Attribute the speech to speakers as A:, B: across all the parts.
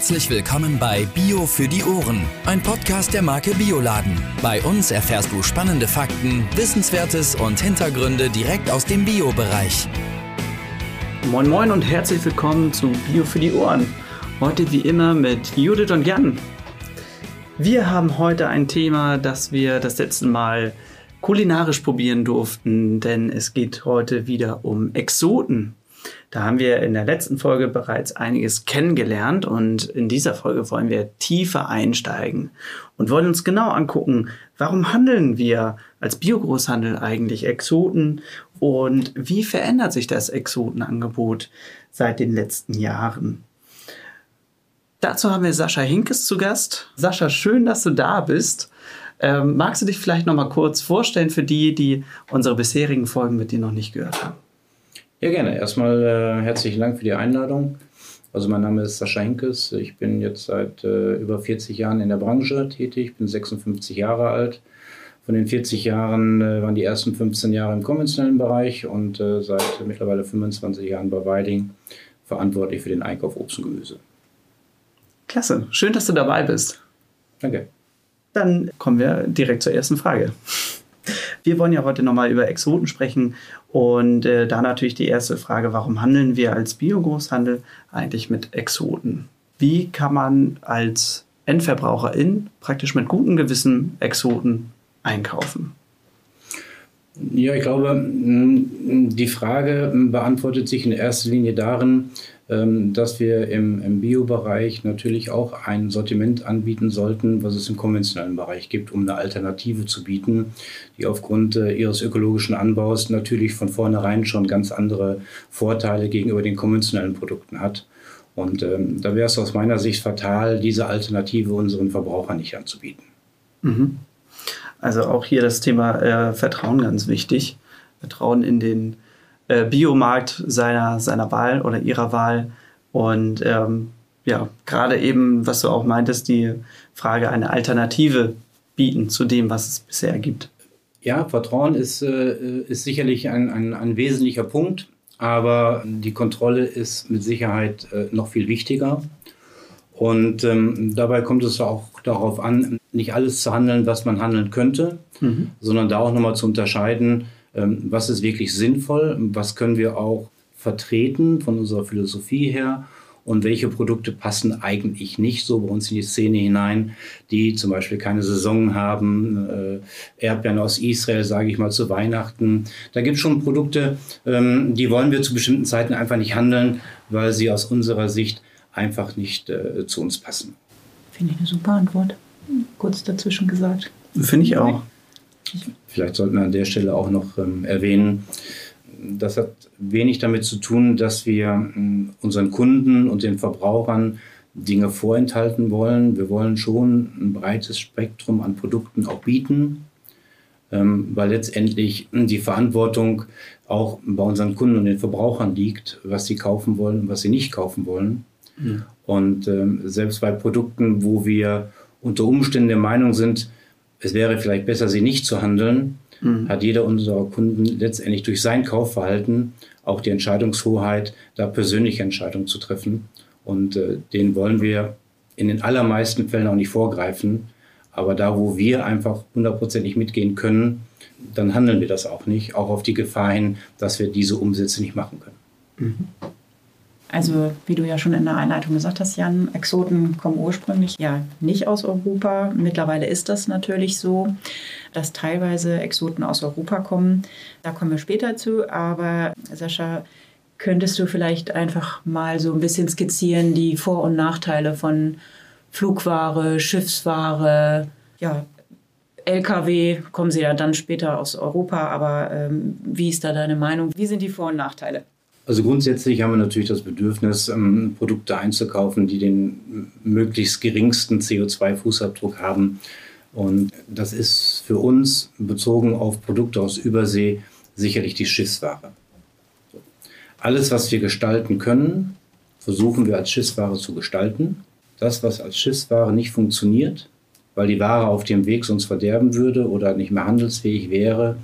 A: Herzlich willkommen bei Bio für die Ohren, ein Podcast der Marke Bioladen. Bei uns erfährst du spannende Fakten, Wissenswertes und Hintergründe direkt aus dem Bio-Bereich.
B: Moin Moin und herzlich willkommen zu Bio für die Ohren. Heute wie immer mit Judith und Jan. Wir haben heute ein Thema, das wir das letzte Mal kulinarisch probieren durften, denn es geht heute wieder um Exoten. Da haben wir in der letzten Folge bereits einiges kennengelernt und in dieser Folge wollen wir tiefer einsteigen und wollen uns genau angucken, warum handeln wir als Biogroßhandel eigentlich Exoten und wie verändert sich das Exotenangebot seit den letzten Jahren. Dazu haben wir Sascha Hinkes zu Gast. Sascha, schön, dass du da bist. Ähm, magst du dich vielleicht noch mal kurz vorstellen für die, die unsere bisherigen Folgen mit dir noch nicht gehört haben?
C: Ja, gerne. Erstmal äh, herzlichen Dank für die Einladung. Also mein Name ist Sascha Henkes. Ich bin jetzt seit äh, über 40 Jahren in der Branche tätig, bin 56 Jahre alt. Von den 40 Jahren äh, waren die ersten 15 Jahre im konventionellen Bereich und äh, seit mittlerweile 25 Jahren bei Weiding verantwortlich für den Einkauf Obst und Gemüse.
B: Klasse, schön, dass du dabei bist.
C: Danke.
B: Dann kommen wir direkt zur ersten Frage. Wir wollen ja heute nochmal über Exoten sprechen und äh, da natürlich die erste Frage, warum handeln wir als Biogroßhandel eigentlich mit Exoten? Wie kann man als Endverbraucherin praktisch mit gutem Gewissen Exoten einkaufen?
C: Ja, ich glaube, die Frage beantwortet sich in erster Linie darin, dass wir im, im Bio-Bereich natürlich auch ein Sortiment anbieten sollten, was es im konventionellen Bereich gibt, um eine Alternative zu bieten, die aufgrund äh, ihres ökologischen Anbaus natürlich von vornherein schon ganz andere Vorteile gegenüber den konventionellen Produkten hat. Und ähm, da wäre es aus meiner Sicht fatal, diese Alternative unseren Verbrauchern nicht anzubieten.
B: Mhm. Also auch hier das Thema äh, Vertrauen ganz wichtig. Vertrauen in den äh, Biomarkt seiner, seiner Wahl oder ihrer Wahl. Und ähm, ja, gerade eben, was du auch meintest, die Frage, eine Alternative bieten zu dem, was es bisher gibt.
C: Ja, Vertrauen ist, äh, ist sicherlich ein, ein, ein wesentlicher Punkt, aber die Kontrolle ist mit Sicherheit äh, noch viel wichtiger. Und ähm, dabei kommt es auch darauf an, nicht alles zu handeln, was man handeln könnte, mhm. sondern da auch nochmal zu unterscheiden, was ist wirklich sinnvoll, was können wir auch vertreten von unserer Philosophie her und welche Produkte passen eigentlich nicht so bei uns in die Szene hinein, die zum Beispiel keine Saison haben, äh, Erdbeeren aus Israel, sage ich mal, zu Weihnachten. Da gibt es schon Produkte, ähm, die wollen wir zu bestimmten Zeiten einfach nicht handeln, weil sie aus unserer Sicht einfach nicht äh, zu uns passen.
D: Finde ich eine super Antwort. Kurz dazwischen gesagt.
B: Finde ich auch.
C: Vielleicht sollten wir an der Stelle auch noch ähm, erwähnen, das hat wenig damit zu tun, dass wir ähm, unseren Kunden und den Verbrauchern Dinge vorenthalten wollen. Wir wollen schon ein breites Spektrum an Produkten auch bieten, ähm, weil letztendlich die Verantwortung auch bei unseren Kunden und den Verbrauchern liegt, was sie kaufen wollen und was sie nicht kaufen wollen. Mhm. Und ähm, selbst bei Produkten, wo wir unter Umständen der Meinung sind, es wäre vielleicht besser, sie nicht zu handeln, mhm. hat jeder unserer Kunden letztendlich durch sein Kaufverhalten auch die Entscheidungshoheit, da persönliche Entscheidungen zu treffen. Und äh, den wollen wir in den allermeisten Fällen auch nicht vorgreifen. Aber da, wo wir einfach hundertprozentig mitgehen können, dann handeln wir das auch nicht, auch auf die Gefahr hin, dass wir diese Umsätze nicht machen können. Mhm.
D: Also wie du ja schon in der Einleitung gesagt hast, Jan, Exoten kommen ursprünglich ja nicht aus Europa. Mittlerweile ist das natürlich so, dass teilweise Exoten aus Europa kommen. Da kommen wir später zu. Aber Sascha, könntest du vielleicht einfach mal so ein bisschen skizzieren die Vor- und Nachteile von Flugware, Schiffsware, ja, LKW, kommen sie ja dann später aus Europa, aber ähm, wie ist da deine Meinung? Wie sind die Vor- und Nachteile?
C: Also grundsätzlich haben wir natürlich das Bedürfnis, ähm, Produkte einzukaufen, die den möglichst geringsten CO2-Fußabdruck haben. Und das ist für uns bezogen auf Produkte aus Übersee sicherlich die Schiffsware. Alles, was wir gestalten können, versuchen wir als Schiffsware zu gestalten. Das, was als Schiffsware nicht funktioniert, weil die Ware auf dem Weg sonst verderben würde oder nicht mehr handelsfähig wäre,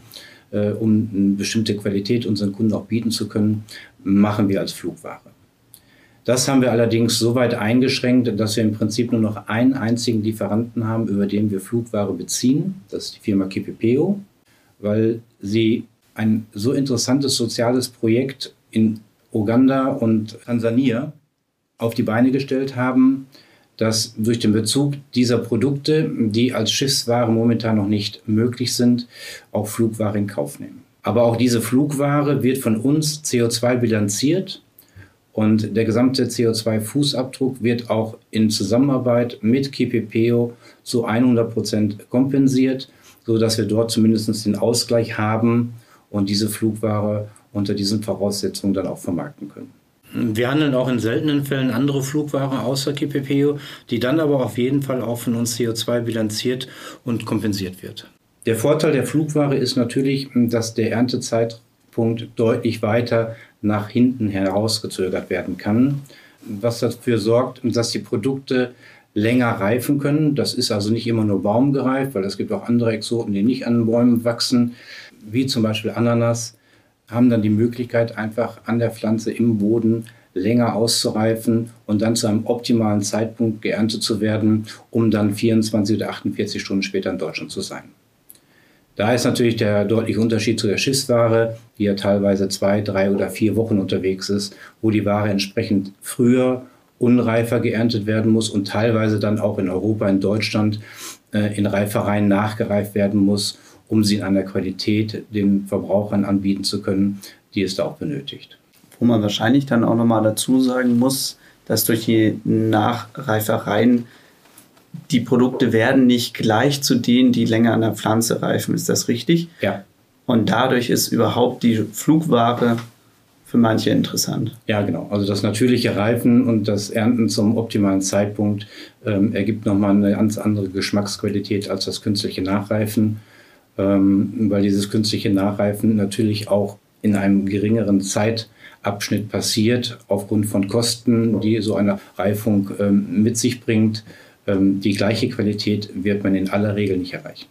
C: äh, um eine bestimmte Qualität unseren Kunden auch bieten zu können, machen wir als Flugware. Das haben wir allerdings so weit eingeschränkt, dass wir im Prinzip nur noch einen einzigen Lieferanten haben, über den wir Flugware beziehen. Das ist die Firma Kipipeo, weil sie ein so interessantes soziales Projekt in Uganda und Tansania auf die Beine gestellt haben, dass durch den Bezug dieser Produkte, die als Schiffsware momentan noch nicht möglich sind, auch Flugware in Kauf nehmen. Aber auch diese Flugware wird von uns CO2 bilanziert und der gesamte CO2-Fußabdruck wird auch in Zusammenarbeit mit KPPO zu 100 Prozent kompensiert, sodass wir dort zumindest den Ausgleich haben und diese Flugware unter diesen Voraussetzungen dann auch vermarkten können. Wir handeln auch in seltenen Fällen andere Flugware außer KPPO, die dann aber auf jeden Fall auch von uns CO2 bilanziert und kompensiert wird. Der Vorteil der Flugware ist natürlich, dass der Erntezeitpunkt deutlich weiter nach hinten herausgezögert werden kann, was dafür sorgt, dass die Produkte länger reifen können. Das ist also nicht immer nur baumgereift, weil es gibt auch andere Exoten, die nicht an Bäumen wachsen, wie zum Beispiel Ananas haben dann die Möglichkeit, einfach an der Pflanze im Boden länger auszureifen und dann zu einem optimalen Zeitpunkt geerntet zu werden, um dann 24 oder 48 Stunden später in Deutschland zu sein. Da ist natürlich der deutliche Unterschied zu der Schiffsware, die ja teilweise zwei, drei oder vier Wochen unterwegs ist, wo die Ware entsprechend früher, unreifer geerntet werden muss und teilweise dann auch in Europa, in Deutschland äh, in Reifereien nachgereift werden muss um sie in einer Qualität den Verbrauchern anbieten zu können, die es da auch benötigt.
B: Wo man wahrscheinlich dann auch nochmal dazu sagen muss, dass durch die Nachreifereien die Produkte werden nicht gleich zu denen, die länger an der Pflanze reifen. Ist das richtig?
C: Ja.
B: Und dadurch ist überhaupt die Flugware für manche interessant.
C: Ja, genau. Also das natürliche Reifen und das Ernten zum optimalen Zeitpunkt ähm, ergibt nochmal eine ganz andere Geschmacksqualität als das künstliche Nachreifen ähm, weil dieses künstliche Nachreifen natürlich auch in einem geringeren Zeitabschnitt passiert, aufgrund von Kosten, die so eine Reifung ähm, mit sich bringt. Ähm, die gleiche Qualität wird man in aller Regel nicht erreichen.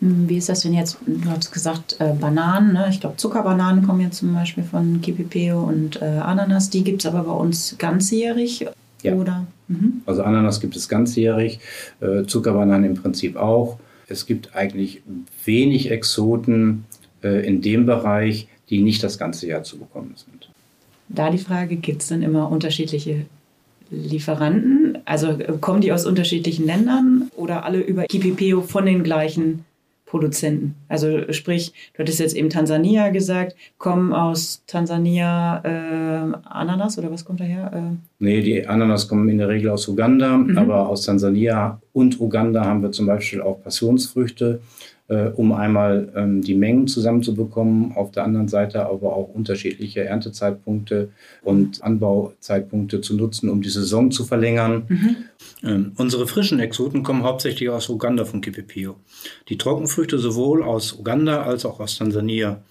D: Hm, wie ist das denn jetzt? Du hast gesagt, äh, Bananen, ne? ich glaube Zuckerbananen kommen jetzt zum Beispiel von Kipipeo und äh, Ananas, die gibt es aber bei uns ganzjährig.
C: Ja. Oder? Mhm. Also Ananas gibt es ganzjährig, äh, Zuckerbananen im Prinzip auch. Es gibt eigentlich wenig Exoten äh, in dem Bereich, die nicht das ganze Jahr zu bekommen sind.
D: Da die Frage, gibt es dann immer unterschiedliche Lieferanten? Also äh, kommen die aus unterschiedlichen Ländern oder alle über Kipipeo von den gleichen Produzenten. Also sprich, du hattest jetzt eben Tansania gesagt, kommen aus Tansania äh, Ananas oder was kommt daher? Äh?
C: Nee, die Ananas kommen in der Regel aus Uganda, mhm. aber aus Tansania und Uganda haben wir zum Beispiel auch Passionsfrüchte äh, um einmal ähm, die Mengen zusammenzubekommen, auf der anderen Seite aber auch unterschiedliche Erntezeitpunkte und Anbauzeitpunkte zu nutzen, um die Saison zu verlängern. Mhm. Ähm, unsere frischen Exoten kommen hauptsächlich aus Uganda von Kipipio. Die Trockenfrüchte sowohl aus Uganda als auch aus Tansania.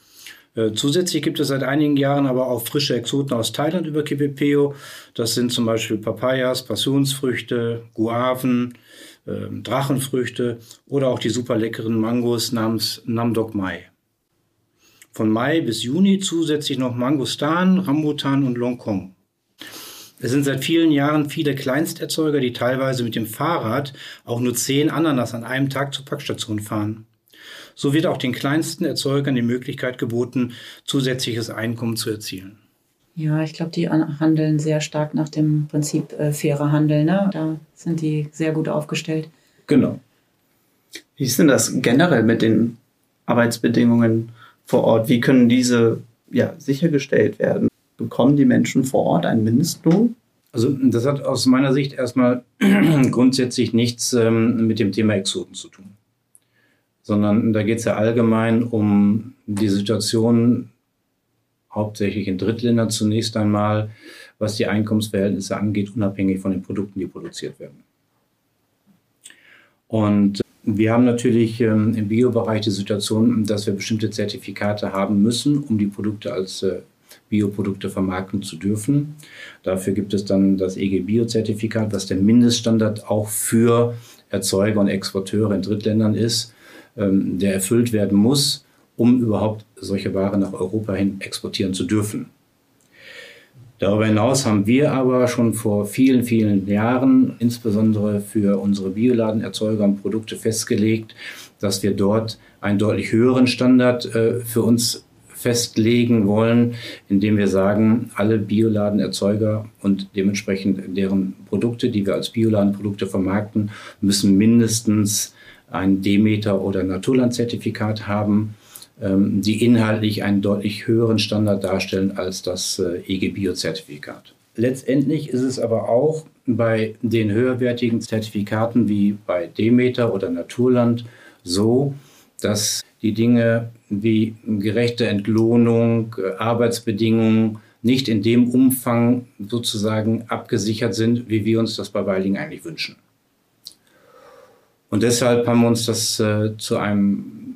C: Äh, zusätzlich gibt es seit einigen Jahren aber auch frische Exoten aus Thailand über Kipipeo. Das sind zum Beispiel Papayas, Passionsfrüchte, Guaven, äh, Drachenfrüchte oder auch die super leckeren Mangos namens Namdok Mai. Von Mai bis Juni zusätzlich noch Mangostan, Rambutan und Longkong. Es sind seit vielen Jahren viele Kleinsterzeuger, die teilweise mit dem Fahrrad auch nur zehn Ananas an einem Tag zur Packstation fahren. So wird auch den kleinsten Erzeugern die Möglichkeit geboten, zusätzliches Einkommen zu erzielen.
D: Ja, ich glaube, die handeln sehr stark nach dem Prinzip äh, fairer Handel. Ne? Da sind die sehr gut aufgestellt.
B: Genau. Wie ist denn das generell mit den Arbeitsbedingungen vor Ort? Wie können diese ja, sichergestellt werden? Bekommen die Menschen vor Ort einen Mindestlohn?
C: Also das hat aus meiner Sicht erstmal grundsätzlich nichts ähm, mit dem Thema Exoten zu tun, sondern da geht es ja allgemein um die Situation hauptsächlich in Drittländern zunächst einmal, was die Einkommensverhältnisse angeht, unabhängig von den Produkten, die produziert werden. Und wir haben natürlich ähm, im Biobereich die Situation, dass wir bestimmte Zertifikate haben müssen, um die Produkte als äh, Bioprodukte vermarkten zu dürfen. Dafür gibt es dann das EG Bio-Zertifikat, was der Mindeststandard auch für Erzeuger und Exporteure in Drittländern ist, ähm, der erfüllt werden muss um überhaupt solche Ware nach Europa hin exportieren zu dürfen. Darüber hinaus haben wir aber schon vor vielen, vielen Jahren, insbesondere für unsere Bioladenerzeuger und Produkte festgelegt, dass wir dort einen deutlich höheren Standard äh, für uns festlegen wollen, indem wir sagen, alle Bioladenerzeuger und dementsprechend deren Produkte, die wir als Bioladenprodukte vermarkten, müssen mindestens ein Demeter- oder Naturlandzertifikat haben die inhaltlich einen deutlich höheren Standard darstellen als das äh, EG-Bio-Zertifikat. Letztendlich ist es aber auch bei den höherwertigen Zertifikaten wie bei Demeter oder Naturland so, dass die Dinge wie gerechte Entlohnung, äh, Arbeitsbedingungen nicht in dem Umfang sozusagen abgesichert sind, wie wir uns das bei Weiling eigentlich wünschen. Und deshalb haben wir uns das äh, zu einem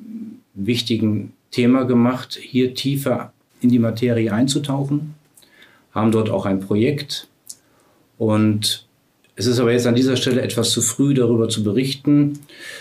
C: wichtigen Thema gemacht, hier tiefer in die Materie einzutauchen, haben dort auch ein Projekt und es ist aber jetzt an dieser Stelle etwas zu früh darüber zu berichten,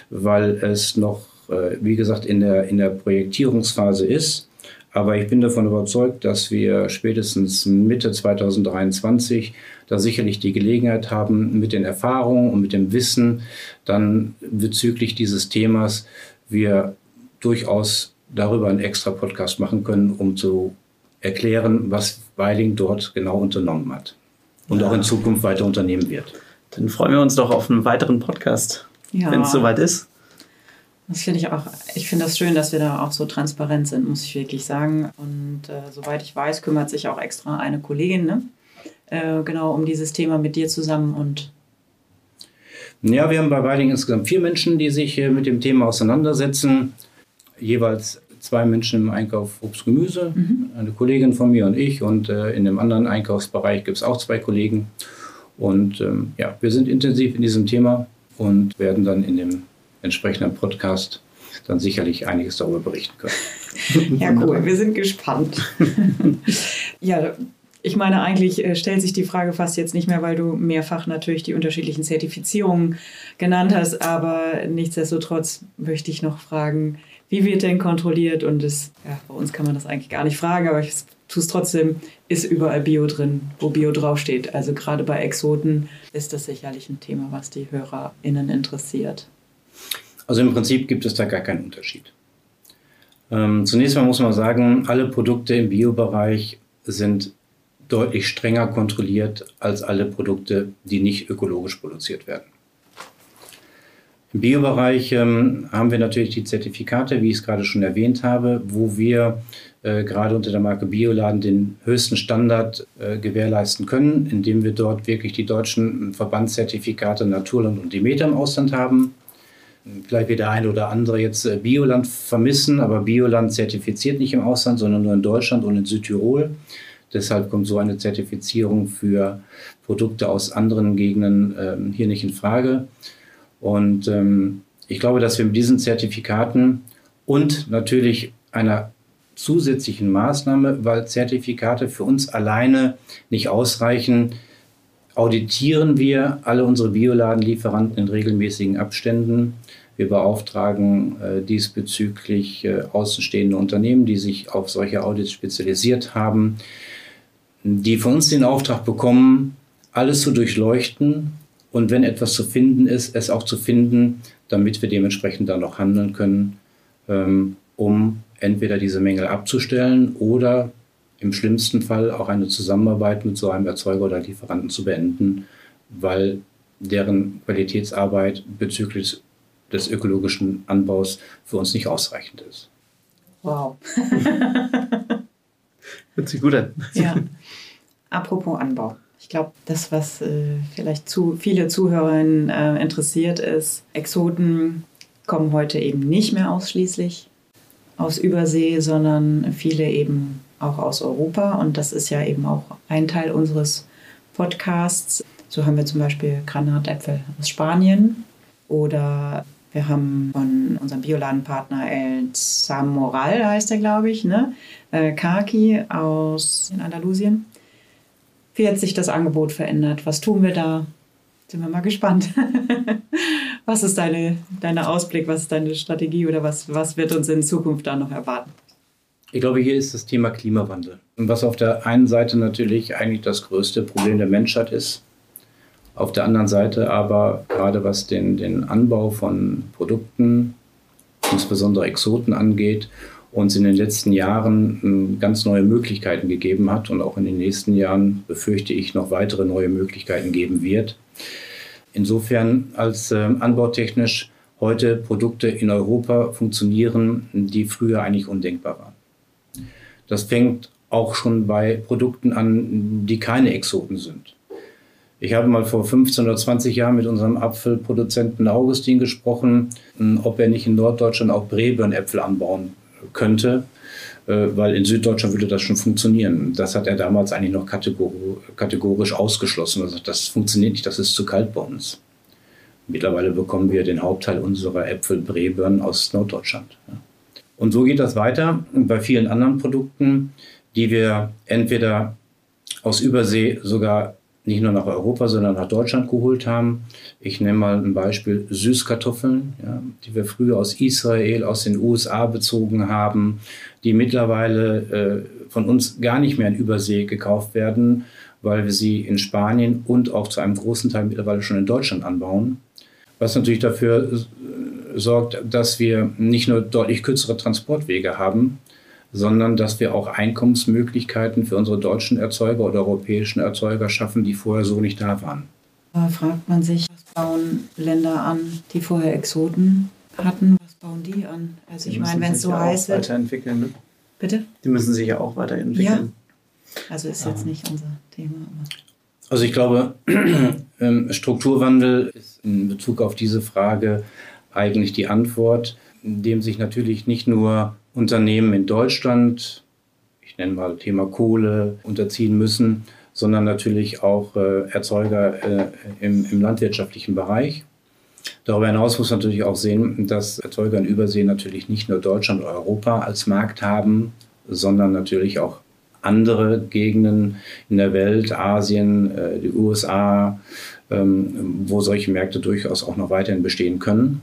C: weil es noch, äh, wie gesagt, in der, in der Projektierungsphase ist. Aber ich bin davon überzeugt, dass wir spätestens Mitte 2023 da sicherlich die Gelegenheit haben, mit den Erfahrungen und mit dem Wissen dann bezüglich dieses Themas wir durchaus darüber einen extra Podcast machen können, um zu erklären, was Weiling dort genau unternommen hat und ja. auch in Zukunft weiter unternehmen wird.
B: Dann freuen wir uns doch auf einen weiteren Podcast, ja. wenn es soweit ist.
D: Das finde ich auch, ich finde das schön, dass wir da auch so transparent sind, muss ich wirklich sagen. Und äh, soweit ich weiß, kümmert sich auch extra eine Kollegin, ne? Äh, genau um dieses Thema mit dir zusammen und
C: ja, wir haben bei Weiling insgesamt vier Menschen, die sich äh, mit dem Thema auseinandersetzen jeweils zwei Menschen im Einkauf Obst Gemüse, mhm. eine Kollegin von mir und ich. Und äh, in dem anderen Einkaufsbereich gibt es auch zwei Kollegen. Und ähm, ja, wir sind intensiv in diesem Thema und werden dann in dem entsprechenden Podcast dann sicherlich einiges darüber berichten können.
D: ja, cool. Wir sind gespannt. ja, ich meine, eigentlich äh, stellt sich die Frage fast jetzt nicht mehr, weil du mehrfach natürlich die unterschiedlichen Zertifizierungen genannt hast. Aber nichtsdestotrotz möchte ich noch fragen, wie wird denn kontrolliert? Und es, ja, bei uns kann man das eigentlich gar nicht fragen, aber ich tue es trotzdem, ist überall Bio drin, wo Bio draufsteht. Also gerade bei Exoten ist das sicherlich ein Thema, was die HörerInnen interessiert.
C: Also im Prinzip gibt es da gar keinen Unterschied. Ähm, zunächst mal muss man sagen, alle Produkte im Biobereich sind deutlich strenger kontrolliert als alle Produkte, die nicht ökologisch produziert werden. Im Biobereich ähm, haben wir natürlich die Zertifikate, wie ich es gerade schon erwähnt habe, wo wir äh, gerade unter der Marke Bioladen den höchsten Standard äh, gewährleisten können, indem wir dort wirklich die deutschen Verbandszertifikate Naturland und Demeter im Ausland haben. Vielleicht wird der eine oder andere jetzt äh, Bioland vermissen, aber Bioland zertifiziert nicht im Ausland, sondern nur in Deutschland und in Südtirol. Deshalb kommt so eine Zertifizierung für Produkte aus anderen Gegenden ähm, hier nicht in Frage. Und ähm, ich glaube, dass wir mit diesen Zertifikaten und natürlich einer zusätzlichen Maßnahme, weil Zertifikate für uns alleine nicht ausreichen, auditieren wir alle unsere Bioladenlieferanten in regelmäßigen Abständen. Wir beauftragen äh, diesbezüglich äh, außenstehende Unternehmen, die sich auf solche Audits spezialisiert haben, die von uns den Auftrag bekommen, alles zu durchleuchten und wenn etwas zu finden ist, es auch zu finden, damit wir dementsprechend dann noch handeln können, ähm, um entweder diese Mängel abzustellen oder im schlimmsten Fall auch eine Zusammenarbeit mit so einem Erzeuger oder Lieferanten zu beenden, weil deren Qualitätsarbeit bezüglich des ökologischen Anbaus für uns nicht ausreichend ist.
D: Wow.
B: Hört sich gut an.
D: Ja. Apropos Anbau. Ich glaube, das, was äh, vielleicht zu viele Zuhörerinnen äh, interessiert ist, Exoten kommen heute eben nicht mehr ausschließlich aus Übersee, sondern viele eben auch aus Europa. Und das ist ja eben auch ein Teil unseres Podcasts. So haben wir zum Beispiel Granatäpfel aus Spanien oder wir haben von unserem Bioladenpartner El Samoral, heißt er, glaube ich, ne? Äh, Kaki aus Andalusien. Wie hat sich das Angebot verändert? Was tun wir da? Sind wir mal gespannt. was ist deine, deine Ausblick? Was ist deine Strategie oder was, was wird uns in Zukunft da noch erwarten?
C: Ich glaube, hier ist das Thema Klimawandel. Was auf der einen Seite natürlich eigentlich das größte Problem der Menschheit ist. Auf der anderen Seite aber gerade was den, den Anbau von Produkten, insbesondere Exoten angeht, uns in den letzten Jahren hm, ganz neue Möglichkeiten gegeben hat und auch in den nächsten Jahren befürchte ich noch weitere neue Möglichkeiten geben wird. Insofern als äh, anbautechnisch heute Produkte in Europa funktionieren, die früher eigentlich undenkbar waren. Das fängt auch schon bei Produkten an, die keine Exoten sind. Ich habe mal vor 15 oder 20 Jahren mit unserem Apfelproduzenten Augustin gesprochen, ob er nicht in Norddeutschland auch Brebeernäpfel anbauen könnte, äh, weil in Süddeutschland würde das schon funktionieren. Das hat er damals eigentlich noch kategorisch ausgeschlossen. Also das funktioniert nicht, das ist zu kalt bei uns. Mittlerweile bekommen wir den Hauptteil unserer Äpfel Brebeeren aus Norddeutschland. Und so geht das weiter bei vielen anderen Produkten, die wir entweder aus Übersee sogar nicht nur nach Europa, sondern nach Deutschland geholt haben. Ich nenne mal ein Beispiel Süßkartoffeln, ja, die wir früher aus Israel, aus den USA bezogen haben, die mittlerweile äh, von uns gar nicht mehr in Übersee gekauft werden, weil wir sie in Spanien und auch zu einem großen Teil mittlerweile schon in Deutschland anbauen. Was natürlich dafür sorgt, dass wir nicht nur deutlich kürzere Transportwege haben, sondern dass wir auch Einkommensmöglichkeiten für unsere deutschen Erzeuger oder europäischen Erzeuger schaffen, die vorher so nicht da waren.
D: Da fragt man sich, was bauen Länder an, die vorher Exoten hatten, was bauen die an? Also ich meine, wenn es so heiß wird.
B: Weiterentwickeln, ne?
D: Bitte?
B: Die müssen sich ja auch weiterentwickeln.
D: Ja. Also ist jetzt nicht unser Thema.
C: Also ich glaube, ähm, Strukturwandel ist in Bezug auf diese Frage eigentlich die Antwort, indem sich natürlich nicht nur Unternehmen in Deutschland, ich nenne mal Thema Kohle, unterziehen müssen, sondern natürlich auch äh, Erzeuger äh, im, im, landwirtschaftlichen Bereich. Darüber hinaus muss man natürlich auch sehen, dass Erzeuger in Übersee natürlich nicht nur Deutschland und Europa als Markt haben, sondern natürlich auch andere Gegenden in der Welt, Asien, äh, die USA, ähm, wo solche Märkte durchaus auch noch weiterhin bestehen können.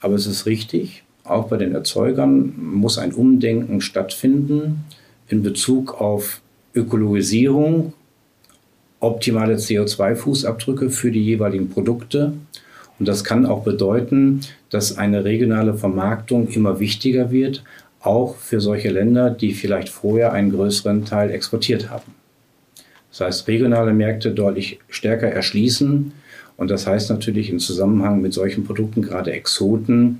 C: Aber es ist richtig, auch bei den Erzeugern muss ein Umdenken stattfinden in Bezug auf Ökologisierung, optimale CO2-Fußabdrücke für die jeweiligen Produkte. Und das kann auch bedeuten, dass eine regionale Vermarktung immer wichtiger wird, auch für solche Länder, die vielleicht vorher einen größeren Teil exportiert haben. Das heißt, regionale Märkte deutlich stärker erschließen, und das heißt natürlich im Zusammenhang mit solchen Produkten, gerade Exoten,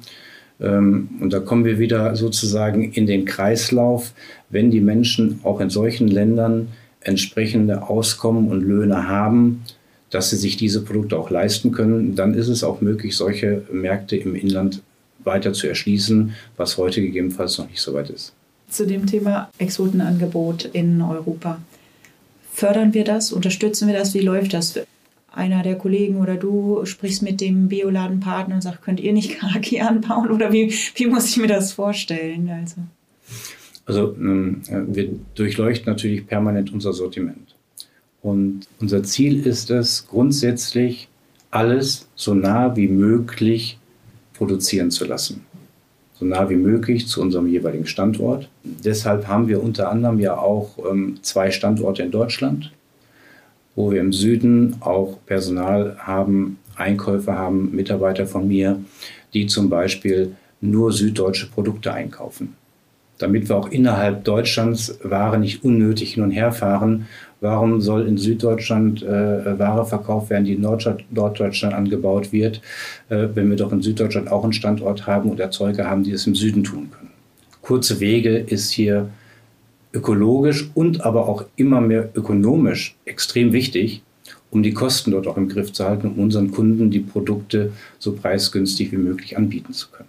C: und da kommen wir wieder sozusagen in den Kreislauf, wenn die Menschen auch in solchen Ländern entsprechende Auskommen und Löhne haben, dass sie sich diese Produkte auch leisten können, dann ist es auch möglich, solche Märkte im Inland weiter zu erschließen, was heute gegebenenfalls noch nicht so weit ist.
D: Zu dem Thema Exotenangebot in Europa. Fördern wir das? Unterstützen wir das? Wie läuft das? Einer der Kollegen oder du sprichst mit dem Bioladenpartner und sagst, könnt ihr nicht Karaki anbauen oder wie, wie muss ich mir das vorstellen? Also,
C: also ähm, wir durchleuchten natürlich permanent unser Sortiment. Und unser Ziel ist es, grundsätzlich alles so nah wie möglich produzieren zu lassen. So nah wie möglich zu unserem jeweiligen Standort. Deshalb haben wir unter anderem ja auch ähm, zwei Standorte in Deutschland wo wir im Süden auch Personal haben, Einkäufer haben, Mitarbeiter von mir, die zum Beispiel nur süddeutsche Produkte einkaufen. Damit wir auch innerhalb Deutschlands Ware nicht unnötig hin und her fahren. Warum soll in Süddeutschland äh, Ware verkauft werden, die in Norddeutschland angebaut wird, äh, wenn wir doch in Süddeutschland auch einen Standort haben und Erzeuger haben, die es im Süden tun können? Kurze Wege ist hier ökologisch und aber auch immer mehr ökonomisch extrem wichtig, um die Kosten dort auch im Griff zu halten, um unseren Kunden die Produkte so preisgünstig wie möglich anbieten zu können.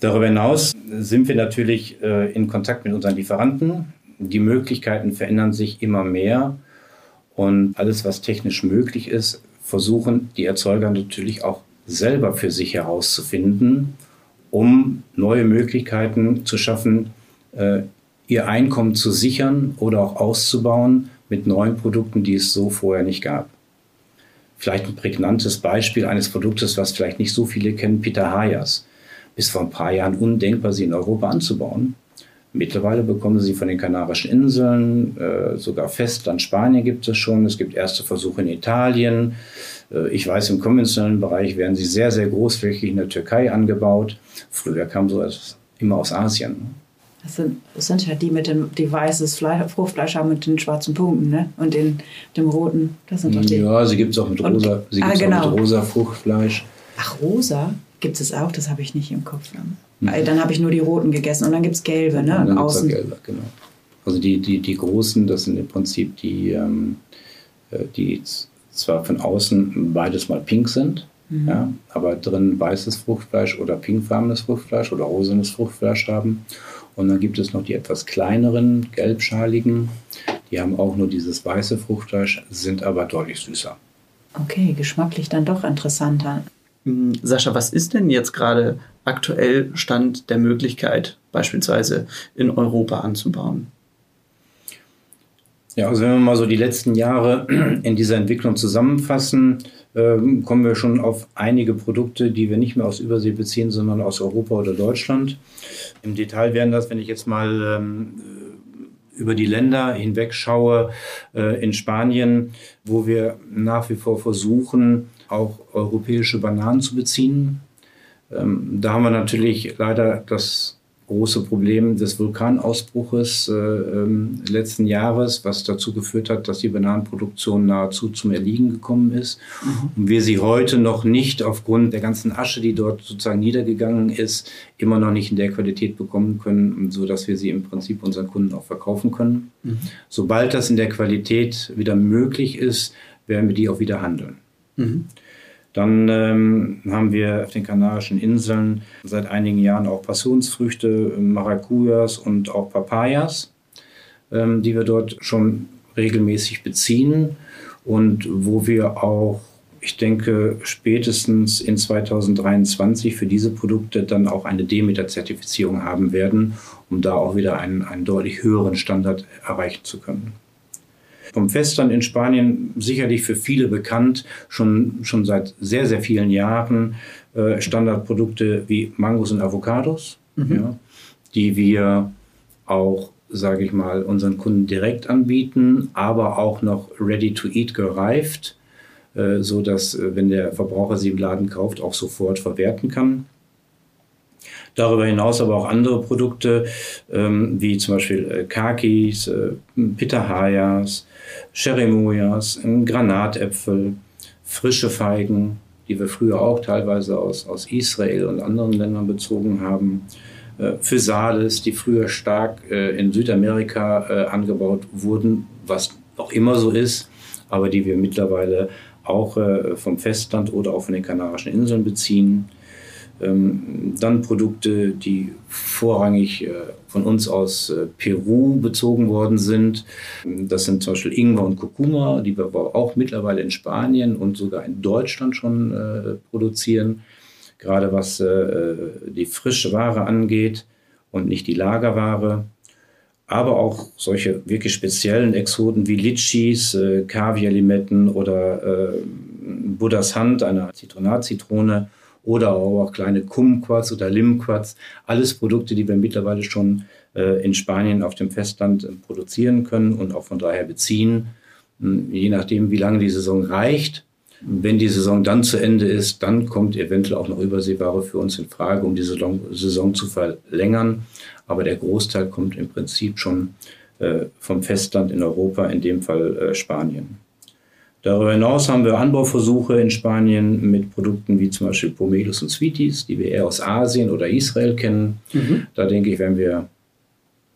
C: Darüber hinaus sind wir natürlich äh, in Kontakt mit unseren Lieferanten. Die Möglichkeiten verändern sich immer mehr und alles, was technisch möglich ist, versuchen die Erzeuger natürlich auch selber für sich herauszufinden, um neue Möglichkeiten zu schaffen, äh, ihr Einkommen zu sichern oder auch auszubauen mit neuen Produkten, die es so vorher nicht gab. Vielleicht ein prägnantes Beispiel eines Produktes, was vielleicht nicht so viele kennen, Pitahayas. Bis vor ein paar Jahren undenkbar, sie in Europa anzubauen. Mittlerweile bekommen sie von den Kanarischen Inseln, äh, sogar Festland Spanien gibt es schon. Es gibt erste Versuche in Italien. Äh, ich weiß, im konventionellen Bereich werden sie sehr, sehr großflächig in der Türkei angebaut. Früher kam so etwas immer aus Asien.
D: Das sind, das sind ja die mit dem die weißes Fleisch, Fruchtfleisch haben mit den schwarzen Punkten, ne? Und den, dem roten. Das sind doch die.
C: Ja, sie gibt es auch mit rosa, sie
D: ah,
C: gibt's
D: genau.
C: auch mit rosa Fruchtfleisch.
D: Ach, rosa gibt es auch, das habe ich nicht im Kopf. Mhm. Dann habe ich nur die roten gegessen und dann gibt es gelbe, ne?
C: Und dann
D: Außen.
C: gelbe, genau. Also die, die, die großen, das sind im Prinzip die, ähm, äh, die zwar von außen beides mal pink sind,
D: Mhm.
C: ja, aber drin weißes Fruchtfleisch oder pinkfarbenes Fruchtfleisch oder rosanes Fruchtfleisch haben. Und dann gibt es noch die etwas kleineren, gelbschaligen. Die haben auch nur dieses weiße Fruchtfleisch, sind aber deutlich süßer.
D: Okay, geschmacklich dann doch interessanter.
B: Hm, Sascha, was ist denn jetzt gerade aktuell Stand der Möglichkeit, beispielsweise in Europa anzubauen?
C: Ja, also wenn wir mal so die letzten Jahre in dieser Entwicklung zusammenfassen, ähm, kommen wir schon auf einige Produkte, die wir nicht mehr aus Übersee beziehen, sondern aus Europa oder Deutschland. Im Detail wären das, wenn ich jetzt mal ähm, über die Länder hinweg schaue, äh, in Spanien, wo wir nach wie vor versuchen, auch europäische Bananen zu beziehen. Ähm, da haben wir natürlich leider das große Problem des Vulkanausbruches äh, ähm, letzten Jahres, was dazu geführt hat, dass die Bananenproduktion nahezu zum Erliegen gekommen ist. Und wir sie heute noch nicht aufgrund der ganzen Asche, die dort sozusagen niedergegangen ist, immer noch nicht in der Qualität bekommen können, so dass wir sie im Prinzip unseren Kunden auch verkaufen können. Sobald das in der Qualität wieder möglich ist, werden wir die auch wieder handeln. Dann ähm, haben wir auf den Kanarischen Inseln seit einigen Jahren auch Passionsfrüchte, Maracujas und auch Papayas, ähm, die wir dort schon regelmäßig beziehen und wo wir auch, ich denke, spätestens in 2023 für diese Produkte dann auch eine Demeter-Zertifizierung haben werden, um da auch wieder einen, einen deutlich höheren Standard erreichen zu können vom Festland in Spanien sicherlich für viele bekannt, schon, schon seit sehr, sehr vielen Jahren äh, Standardprodukte wie Mangos und Avocados, ja, die wir auch, sage ich mal, unseren Kunden direkt anbieten, aber auch noch ready to eat gereift, äh, so dass, äh, wenn der Verbraucher sie im Laden kauft, auch sofort verwerten kann. Darüber hinaus aber auch andere Produkte, ähm, wie zum Beispiel äh, Kakis, äh, Pitahayas, Cherimoyas, ähm, Granatäpfel, frische Feigen, die wir früher auch teilweise aus, aus Israel und anderen Ländern bezogen haben. Äh, die früher stark äh, in Südamerika äh, angebaut wurden, was auch immer so ist, aber die wir mittlerweile auch äh, vom Festland oder auch von den Kanarischen Inseln beziehen. Ähm, dann Produkte, die vorrangig äh, von uns aus äh, Peru bezogen worden sind. Das sind zum Beispiel Ingwer und Kurkuma, die wir auch mittlerweile in Spanien und sogar in Deutschland schon äh, produzieren. Gerade was die frische Ware angeht und nicht die Lagerware. Aber auch solche wirklich speziellen Exoten wie Litchis, äh, Kaviar-Limetten oder Buddhas Hand, eine Zitronatzitrone oder auch kleine Kumquats oder Limquats. Alles Produkte, die wir mittlerweile schon äh, in Spanien auf dem Festland äh, produzieren können und auch von daher beziehen. Hm, Je nachdem, wie lange die Saison reicht. Wenn die Saison dann zu Ende ist, dann kommt eventuell auch noch Überseeware für uns in Frage, um die Saison, zu verlängern. Aber der Großteil kommt im Prinzip schon äh, vom Festland in Europa, in dem Fall Spanien. Darüber hinaus haben wir Anbauversuche in Spanien mit Produkten wie zum Beispiel Pomelos und Sweeties, die wir eher aus Asien oder Israel kennen. Da denke ich, werden wir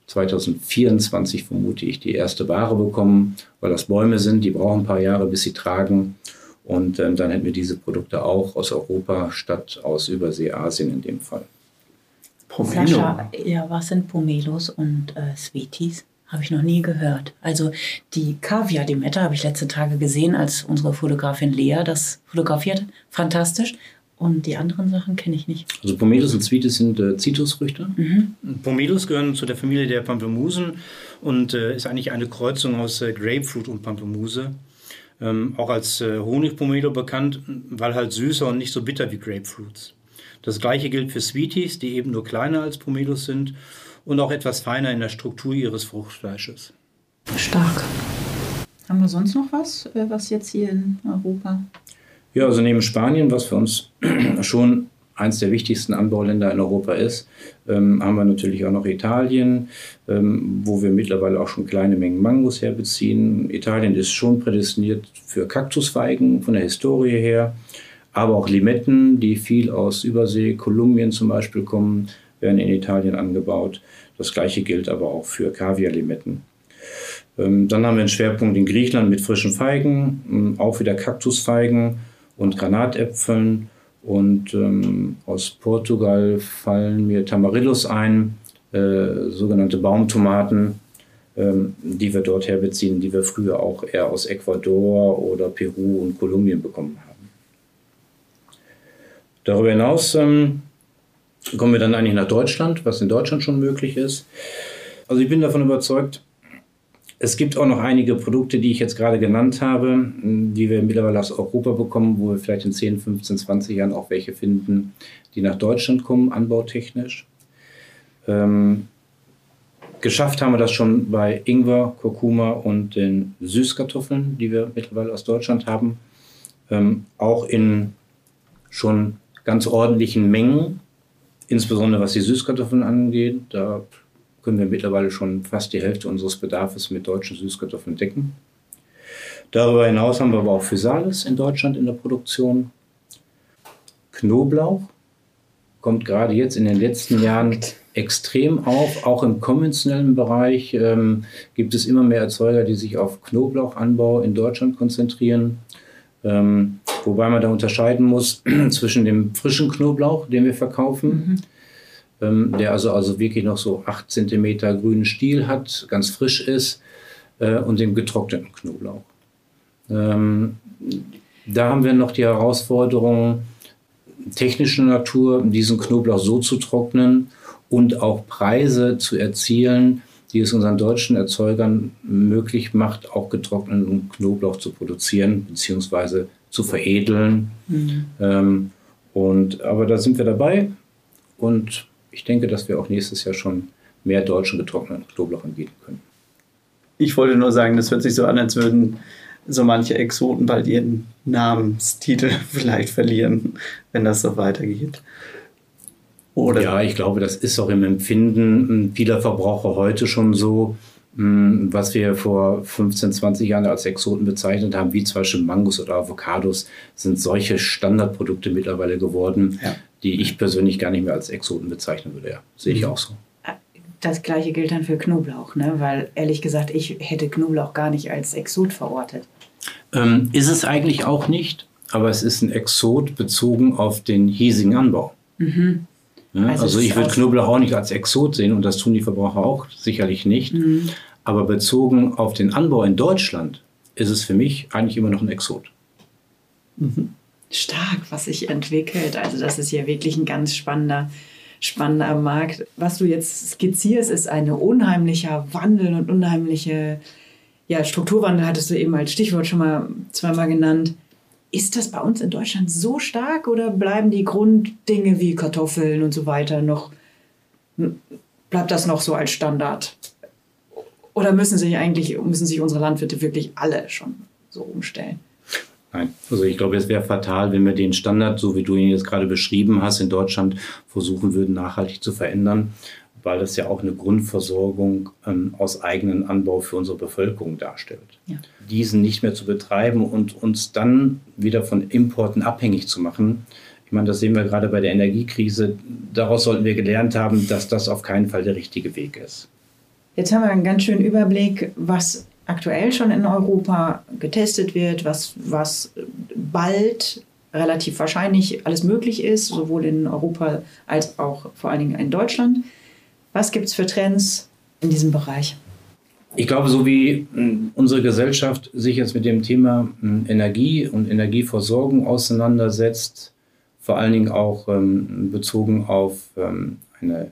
C: 2024 vermute ich die erste Ware bekommen, weil das Bäume sind, die brauchen ein paar Jahre, bis sie tragen. Und ähm, dann hätten wir diese Produkte auch aus Europa statt aus Übersee, Asien in dem Fall.
B: Pomelo.
E: Sascha, ja, was sind Pomelos und äh, Sweeties? Habe ich noch nie gehört. Also die Kaviar-Limette habe ich letzte Tage gesehen, als unsere Fotografin Lea das fotografiert. Fantastisch. Und die anderen Sachen kenne ich nicht.
C: Also Pomelos und Sweeties sind äh, Zitrusfrüchte.
F: Pomelos gehören zu der Familie der Pampelmusen und äh, ist eigentlich eine Kreuzung aus äh, Grapefruit und Pampelmuse. Ähm, auch als äh, Honigpomelo bekannt, weil halt süßer und nicht so bitter wie Grapefruits. Das gleiche gilt für Sweeties, die eben nur kleiner als Pomelos sind. Und auch etwas feiner in der Struktur ihres Fruchtfleisches.
D: Stark. Haben wir sonst noch was, äh, was jetzt hier in Europa?
C: Ja, also neben Spanien, was für uns schon eines der wichtigsten Anbauländer in Europa ist, ähm, haben wir natürlich auch noch Italien, ähm, wo wir mittlerweile auch schon kleine Mengen Mangos herbeziehen. Italien ist schon prädestiniert für Kaktusfeigen von der Historie her, aber auch Limetten, die viel aus Übersee, Kolumbien zum Beispiel kommen, werden in Italien angebaut. Das gleiche gilt aber auch für Kaviarlimetten. Ähm, dann haben wir einen Schwerpunkt in Griechenland mit frischen Feigen, ähm, auch wieder Kaktusfeigen und Granatäpfeln und ähm, aus Portugal fallen mir Tamarillos ein, äh, sogenannte Baumtomaten, ähm, die wir dort herbeziehen, die wir früher auch eher aus Ecuador oder Peru und Kolumbien bekommen haben. Darüber hinaus ähm, kommen wir dann eigentlich nach Deutschland, was in Deutschland schon möglich ist. Also ich bin davon überzeugt, es gibt auch noch einige Produkte, die ich jetzt gerade genannt habe, die wir mittlerweile aus Europa bekommen, wo wir vielleicht in 10, 15, 20 Jahren auch welche finden, die nach Deutschland kommen, anbautechnisch. Ähm, geschafft haben wir das schon bei Ingwer, Kurkuma und den Süßkartoffeln, die wir mittlerweile aus Deutschland haben. Ähm, auch in schon ganz ordentlichen Mengen, insbesondere was die Süßkartoffeln angeht. Da können wir mittlerweile schon fast die Hälfte unseres Bedarfs mit deutschen Süßkartoffeln decken. Darüber hinaus haben wir aber auch Physalis in Deutschland in der Produktion. Knoblauch kommt gerade jetzt in den letzten Jahren extrem auf. Auch im konventionellen Bereich ähm, gibt es immer mehr Erzeuger, die sich auf Knoblauchanbau in Deutschland konzentrieren. Ähm, wobei man da unterscheiden muss zwischen dem frischen Knoblauch, den wir verkaufen, mhm ähm, der also, also wirklich noch so 8 cm grünen Stiel hat, ganz frisch ist, äh, und dem getrockneten Knoblauch. Ähm, da haben wir noch die Herausforderung technischer Natur, diesen Knoblauch so zu trocknen und auch Preise zu erzielen, die es unseren deutschen Erzeugern möglich macht, auch getrockneten Knoblauch zu produzieren bzw. zu veredeln. Mhm. Ähm, und, aber da sind wir dabei und ich denke, dass wir auch nächstes Jahr schon mehr deutschen getrockneten Knoblauch anbieten können.
B: Ich wollte nur sagen, das hört sich so an, als würden so manche Exoten bald ihren Namenstitel vielleicht verlieren, wenn das so weitergeht.
C: Oder? Ja, ich glaube, das ist auch im Empfinden vieler Verbraucher heute schon so, was wir vor 15, 20 Jahren als Exoten bezeichnet haben, wie zum Beispiel Mangos oder Avocados, sind solche Standardprodukte mittlerweile geworden, ja die ich persönlich gar nicht mehr als Exoten bezeichnen würde. Ja, sehe ich mhm. auch so.
D: Das gleiche gilt dann für Knoblauch, ne? weil ehrlich gesagt, ich hätte Knoblauch gar nicht als Exot verortet.
C: Ähm, ist es eigentlich auch nicht, aber es ist ein Exot bezogen auf den hiesigen Anbau. Mhm. Ja, also, also ich würde Knoblauch auch nicht als Exot sehen und das tun die Verbraucher auch sicherlich nicht. Mhm. Aber bezogen auf den Anbau in Deutschland ist es für mich eigentlich immer noch ein Exot.
D: Mhm stark, was sich entwickelt. Also das ist ja wirklich ein ganz spannender, spannender Markt. Was du jetzt skizzierst, ist ein unheimlicher Wandel und unheimliche ja, Strukturwandel, hattest du eben als Stichwort schon mal zweimal genannt. Ist das bei uns in Deutschland so stark oder bleiben die Grunddinge wie Kartoffeln und so weiter noch, bleibt das noch so als Standard? Oder müssen sich eigentlich, müssen sich unsere Landwirte wirklich alle schon so umstellen?
C: Nein, also ich glaube, es wäre fatal, wenn wir den Standard, so wie du ihn jetzt gerade beschrieben hast, in Deutschland versuchen würden, nachhaltig zu verändern, weil das ja auch eine Grundversorgung ähm, aus eigenem Anbau für unsere Bevölkerung darstellt. Ja. Diesen nicht mehr zu betreiben und uns dann wieder von Importen abhängig zu machen. Ich meine, das sehen wir gerade bei der Energiekrise. Daraus sollten wir gelernt haben, dass das auf keinen Fall der richtige Weg ist.
D: Jetzt haben wir einen ganz schönen Überblick, was aktuell schon in Europa getestet wird, was, was bald relativ wahrscheinlich alles möglich ist, sowohl in Europa als auch vor allen Dingen in Deutschland. Was gibt es für Trends in diesem Bereich?
C: Ich glaube, so wie hm, unsere Gesellschaft sich jetzt mit dem Thema hm, Energie und Energieversorgung auseinandersetzt, vor allen Dingen auch ähm, bezogen auf ähm, eine,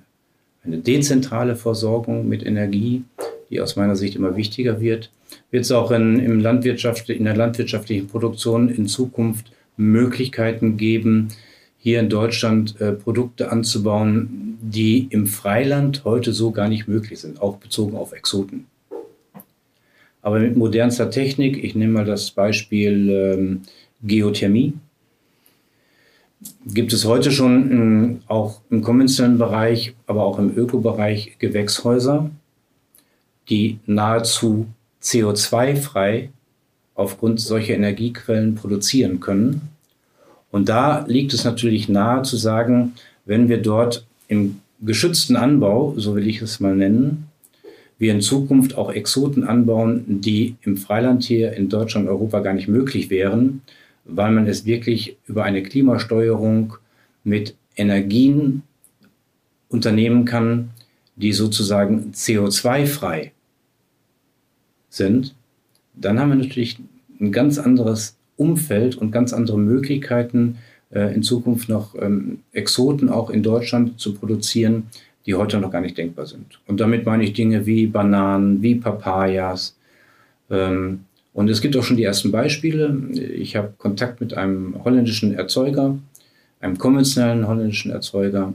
C: eine dezentrale Versorgung mit Energie, die aus meiner Sicht immer wichtiger wird, wird es auch in, im Landwirtschaft, in der landwirtschaftlichen Produktion in Zukunft Möglichkeiten geben, hier in Deutschland äh, Produkte anzubauen, die im Freiland heute so gar nicht möglich sind, auch bezogen auf Exoten. Aber mit modernster Technik, ich nehme mal das Beispiel ähm, Geothermie, gibt es heute schon in, auch im konventionellen Bereich, aber auch im Ökobereich Gewächshäuser, die nahezu CO2-frei aufgrund solcher Energiequellen produzieren können. Und da liegt es natürlich nahe zu sagen, wenn wir dort im geschützten Anbau, so will ich es mal nennen, wir in Zukunft auch Exoten anbauen, die im Freiland hier in Deutschland, Europa gar nicht möglich wären, weil man es wirklich über eine Klimasteuerung mit Energien unternehmen kann, die sozusagen CO2-frei sind, dann haben wir natürlich ein ganz anderes Umfeld und ganz andere Möglichkeiten, äh, in Zukunft noch ähm, Exoten auch in Deutschland zu produzieren, die heute noch gar nicht denkbar sind. Und damit meine ich Dinge wie Bananen, wie Papayas. Ähm, und es gibt auch schon die ersten Beispiele. Ich habe Kontakt mit einem holländischen Erzeuger, einem konventionellen holländischen Erzeuger,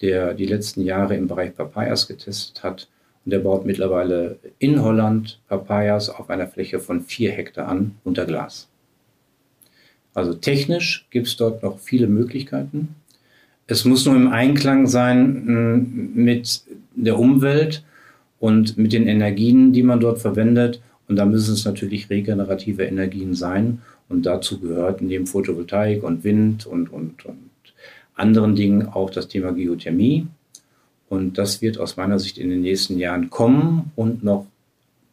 C: der die letzten Jahre im Bereich Papayas getestet hat. Und der baut mittlerweile in Holland Papayas auf einer Fläche von vier Hektar an unter Glas. Also technisch gibt es dort noch viele Möglichkeiten. Es muss nur im Einklang sein mm, mit der Umwelt und mit den Energien, die man dort verwendet. Und da müssen es natürlich regenerative Energien sein. Und dazu gehört neben Photovoltaik und Wind und, und, und anderen Dingen auch das Thema Geothermie. Und das wird aus meiner Sicht in den nächsten Jahren kommen und noch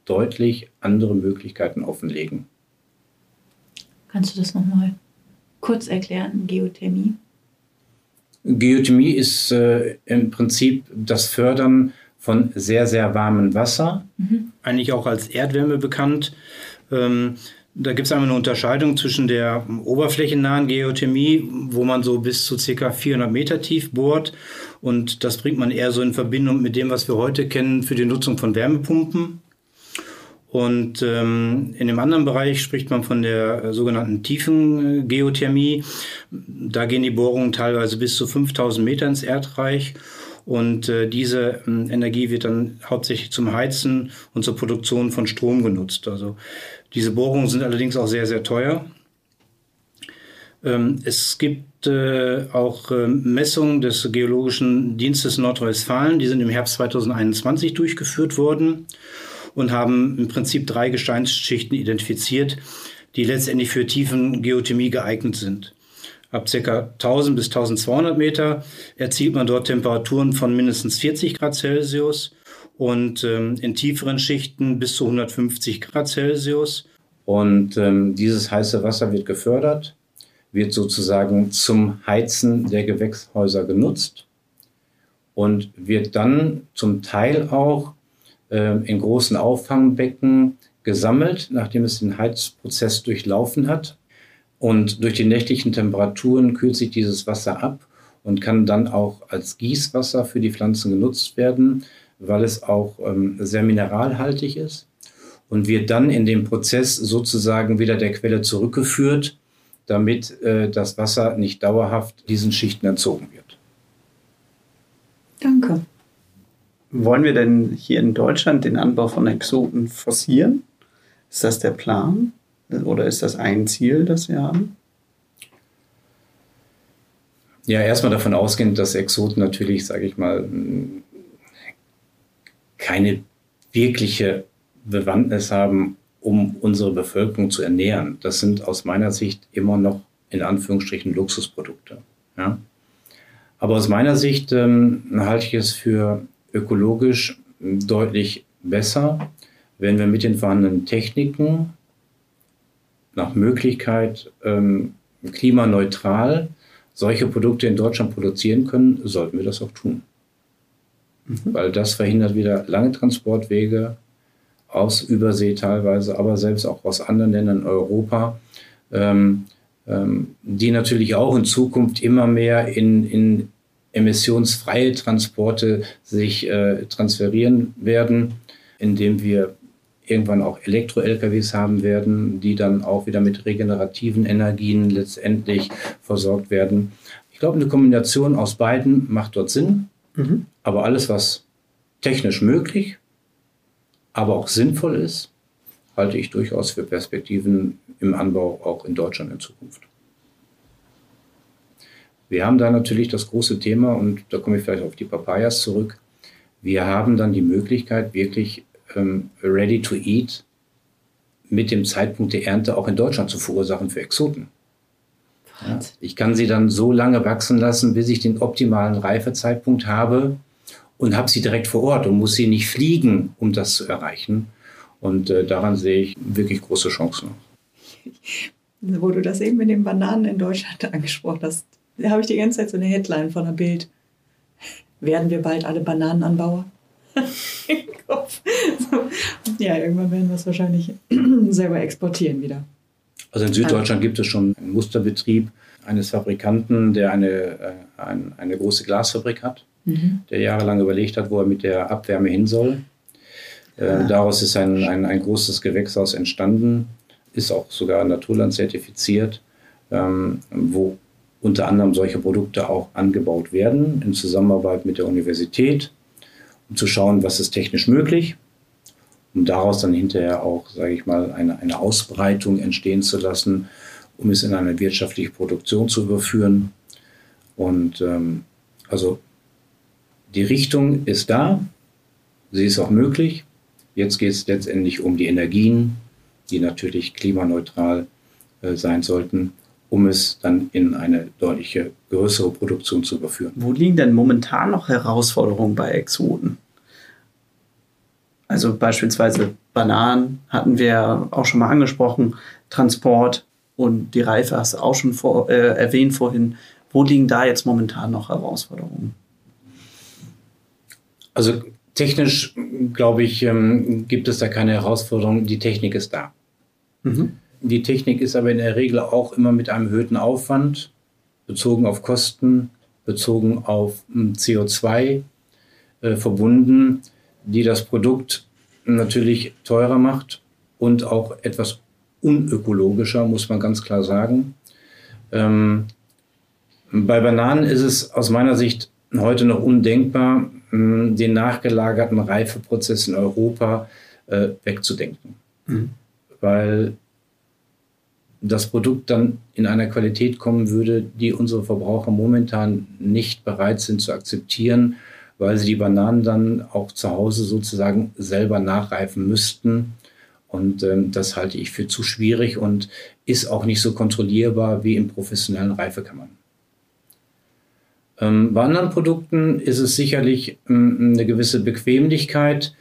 C: deutlich andere Möglichkeiten offenlegen.
E: Kannst du das nochmal kurz erklären, Geothermie?
C: Geothermie ist äh, im Prinzip das Fördern von sehr, sehr warmem Wasser.
F: Mhm. Eigentlich auch als Erdwärme bekannt. Ähm, da gibt es einmal eine Unterscheidung zwischen der oberflächennahen Geothermie, wo man so bis zu ca. 400 Meter tief bohrt. Und das bringt man eher so in Verbindung mit dem, was wir heute kennen für die Nutzung von Wärmepumpen. Und ähm, in dem anderen Bereich spricht man von der äh, sogenannten tiefen äh. Da gehen die Bohrungen teilweise bis zu 5000 Meter ins Erdreich. Und äh, diese äh, Energie wird dann hauptsächlich zum Heizen und zur Produktion von Strom genutzt. Also diese Bohrungen sind allerdings auch sehr, sehr teuer. Ähm, es gibt äh, auch äh, Messungen des Geologischen Dienstes Nordrhein-Westfalen, die sind im Herbst 2021 durchgeführt worden und haben im Prinzip drei Gesteinsschichten identifiziert, die letztendlich für tiefen Geothermie geeignet sind. Ab ca. 1000 bis 1200 Meter erzielt man dort Temperaturen von mindestens 40 Grad Celsius und ähm, in tieferen Schichten bis zu 150 Grad Celsius.
C: Und ähm, dieses heiße Wasser wird gefördert, wird sozusagen zum Heizen der Gewächshäuser genutzt und wird dann zum Teil auch äh, in großen Auffangbecken gesammelt, nachdem es den Heizprozess durchlaufen hat. Und durch die nächtlichen Temperaturen kühlt sich dieses Wasser ab und kann dann auch als Gießwasser für die Pflanzen genutzt werden, weil es auch ähm, sehr mineralhaltig ist und wird dann in dem Prozess sozusagen wieder der Quelle zurückgeführt, damit äh, das Wasser nicht dauerhaft diesen Schichten entzogen wird.
E: Danke.
B: Wollen wir denn hier in Deutschland den Anbau von Exoten forcieren? Ist das der Plan? Oder ist das ein Ziel, das wir haben?
C: Ja, erstmal davon ausgehend, dass Exoten natürlich, sage ich mal, keine wirkliche Bewandtnis haben, um unsere Bevölkerung zu ernähren. Das sind aus meiner Sicht immer noch in Anführungsstrichen Luxusprodukte. Ja? Aber aus meiner Sicht ähm, halte ich es für ökologisch deutlich besser, wenn wir mit den vorhandenen Techniken nach Möglichkeit ähm, klimaneutral solche Produkte in Deutschland produzieren können, sollten wir das auch tun. Mhm. Weil das verhindert wieder lange Transportwege aus Übersee teilweise, aber selbst auch aus anderen Ländern in Europa, ähm, ähm, die natürlich auch in Zukunft immer mehr in, in emissionsfreie Transporte sich äh, transferieren werden, indem wir irgendwann auch Elektro-LKWs haben werden, die dann auch wieder mit regenerativen Energien letztendlich versorgt werden. Ich glaube, eine Kombination aus beiden macht dort Sinn. Mhm. Aber alles, was technisch möglich, aber auch sinnvoll ist, halte ich durchaus für Perspektiven im Anbau auch in Deutschland in Zukunft. Wir haben da natürlich das große Thema, und da komme ich vielleicht auf die Papayas zurück. Wir haben dann die Möglichkeit, wirklich ähm, ready to eat mit dem Zeitpunkt der Ernte auch in Deutschland zu verursachen für Exoten. Ja, ich kann sie dann so lange wachsen lassen, bis ich den optimalen Reifezeitpunkt habe und habe sie direkt vor Ort und muss sie nicht fliegen, um das zu erreichen. Und äh, daran sehe ich wirklich große Chancen.
D: Wo du das eben mit den Bananen in Deutschland angesprochen hast, da habe ich die ganze Zeit so eine Headline von der Bild. Werden wir bald alle Bananenanbauer? Im Kopf. So. Ja, irgendwann werden wir es wahrscheinlich selber exportieren wieder.
C: Also in Süddeutschland gibt es schon einen Musterbetrieb eines Fabrikanten, der eine, äh, ein, eine große Glasfabrik hat, mhm. der jahrelang überlegt hat, wo er mit der Abwärme hin soll. Äh, daraus ist ein, ein, ein großes Gewächshaus entstanden, ist auch sogar Naturland zertifiziert, ähm, wo unter anderem solche Produkte auch angebaut werden in Zusammenarbeit mit der Universität, um zu schauen, was ist technisch möglich, um daraus dann hinterher auch, sage ich mal, eine, eine Ausbreitung entstehen zu lassen, um es in eine wirtschaftliche Produktion zu überführen. Und ähm, also die Richtung ist da, sie ist auch möglich. Jetzt geht es letztendlich um die Energien, die natürlich klimaneutral äh, sein sollten, um es dann in eine deutliche größere Produktion zu überführen.
B: Wo liegen denn momentan noch Herausforderungen bei Exoten? Also beispielsweise Bananen hatten wir auch schon mal angesprochen, Transport und die Reife hast du auch schon vor, äh, erwähnt vorhin. Wo liegen da jetzt momentan noch Herausforderungen?
C: Also Technisch, glaube ich, ähm, gibt es da keine Herausforderung. Die Technik ist da. Mhm. Die Technik ist aber in der Regel auch immer mit einem erhöhten Aufwand, bezogen auf Kosten, bezogen auf hm, CO2 äh, verbunden, die das Produkt natürlich teurer macht und auch etwas unökologischer, muss man ganz klar sagen. Ähm, bei Bananen ist es aus meiner Sicht heute noch undenkbar, den nachgelagerten Reifeprozess in Europa äh, wegzudenken. Mhm. Weil das Produkt dann in einer Qualität kommen würde, die unsere Verbraucher momentan nicht bereit sind zu akzeptieren, weil sie die Bananen dann auch zu Hause sozusagen selber nachreifen müssten. Und ähm, das halte ich für zu schwierig und ist auch nicht so kontrollierbar wie in professionellen Reifekammern. Ähm, bei anderen Produkten ist es sicherlich ähm, eine gewisse Bequemlichkeit